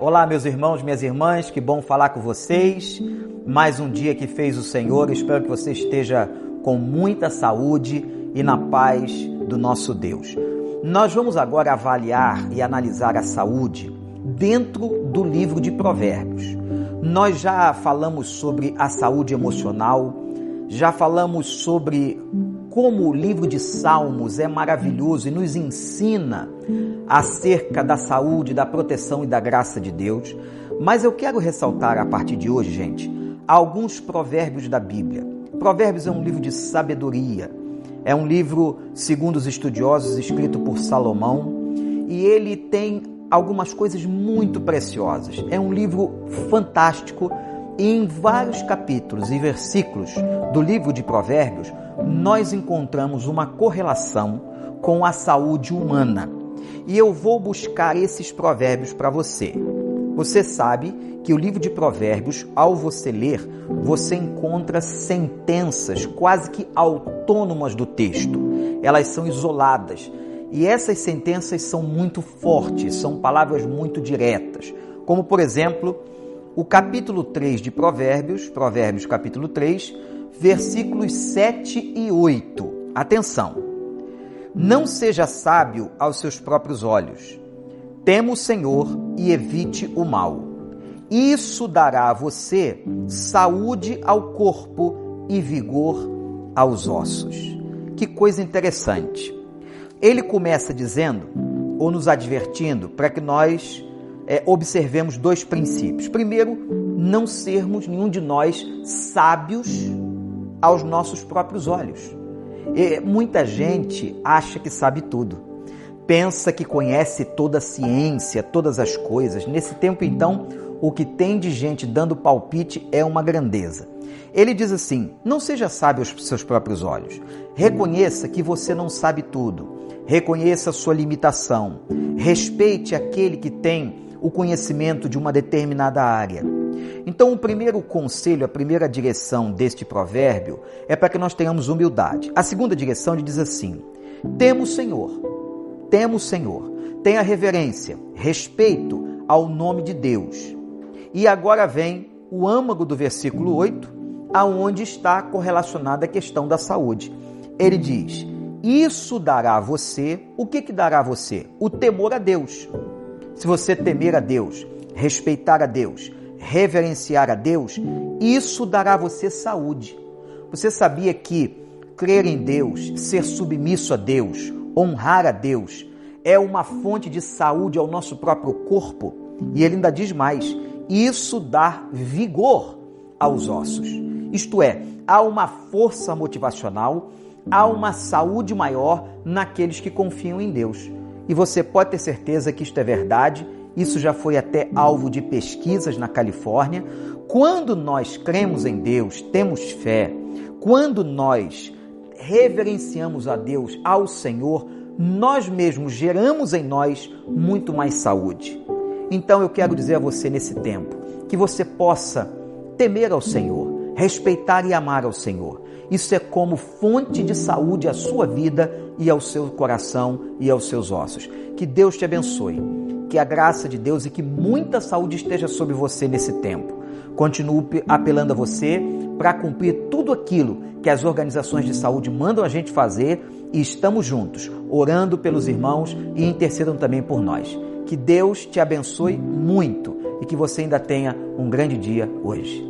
Olá, meus irmãos, minhas irmãs, que bom falar com vocês. Mais um dia que fez o Senhor. Espero que você esteja com muita saúde e na paz do nosso Deus. Nós vamos agora avaliar e analisar a saúde dentro do livro de Provérbios. Nós já falamos sobre a saúde emocional, já falamos sobre como o livro de Salmos é maravilhoso e nos ensina acerca da saúde, da proteção e da graça de Deus. Mas eu quero ressaltar a partir de hoje, gente, alguns provérbios da Bíblia. Provérbios é um livro de sabedoria, é um livro, segundo os estudiosos, escrito por Salomão e ele tem algumas coisas muito preciosas. É um livro fantástico em vários capítulos e versículos do livro de Provérbios nós encontramos uma correlação com a saúde humana. E eu vou buscar esses provérbios para você. Você sabe que o livro de Provérbios, ao você ler, você encontra sentenças quase que autônomas do texto. Elas são isoladas. E essas sentenças são muito fortes, são palavras muito diretas. Como, por exemplo, o capítulo 3 de Provérbios, Provérbios capítulo 3, versículos 7 e 8. Atenção! Não seja sábio aos seus próprios olhos. Tema o Senhor e evite o mal. Isso dará a você saúde ao corpo e vigor aos ossos. Que coisa interessante. Ele começa dizendo, ou nos advertindo, para que nós é, observemos dois princípios. Primeiro, não sermos nenhum de nós sábios aos nossos próprios olhos. E muita gente acha que sabe tudo. Pensa que conhece toda a ciência, todas as coisas. Nesse tempo, então, o que tem de gente dando palpite é uma grandeza. Ele diz assim: não seja sábio aos seus próprios olhos. Reconheça que você não sabe tudo. Reconheça a sua limitação. Respeite aquele que tem o conhecimento de uma determinada área. Então, o primeiro conselho, a primeira direção deste provérbio é para que nós tenhamos humildade. A segunda direção diz assim: temos Senhor, temos Senhor, tenha reverência, respeito ao nome de Deus. E agora vem o âmago do versículo 8, aonde está correlacionada a questão da saúde. Ele diz: Isso dará a você, o que, que dará a você? O temor a Deus. Se você temer a Deus, respeitar a Deus, reverenciar a Deus, isso dará a você saúde. Você sabia que crer em Deus, ser submisso a Deus, honrar a Deus, é uma fonte de saúde ao nosso próprio corpo? E ele ainda diz mais: isso dá vigor aos ossos. Isto é, há uma força motivacional, há uma saúde maior naqueles que confiam em Deus. E você pode ter certeza que isto é verdade, isso já foi até alvo de pesquisas na Califórnia. Quando nós cremos em Deus, temos fé, quando nós reverenciamos a Deus, ao Senhor, nós mesmos geramos em nós muito mais saúde. Então eu quero dizer a você nesse tempo que você possa temer ao Senhor, respeitar e amar ao Senhor. Isso é como fonte de saúde à sua vida e ao seu coração e aos seus ossos. Que Deus te abençoe, que a graça de Deus e que muita saúde esteja sobre você nesse tempo. Continuo apelando a você para cumprir tudo aquilo que as organizações de saúde mandam a gente fazer e estamos juntos, orando pelos irmãos e intercedam também por nós. Que Deus te abençoe muito e que você ainda tenha um grande dia hoje.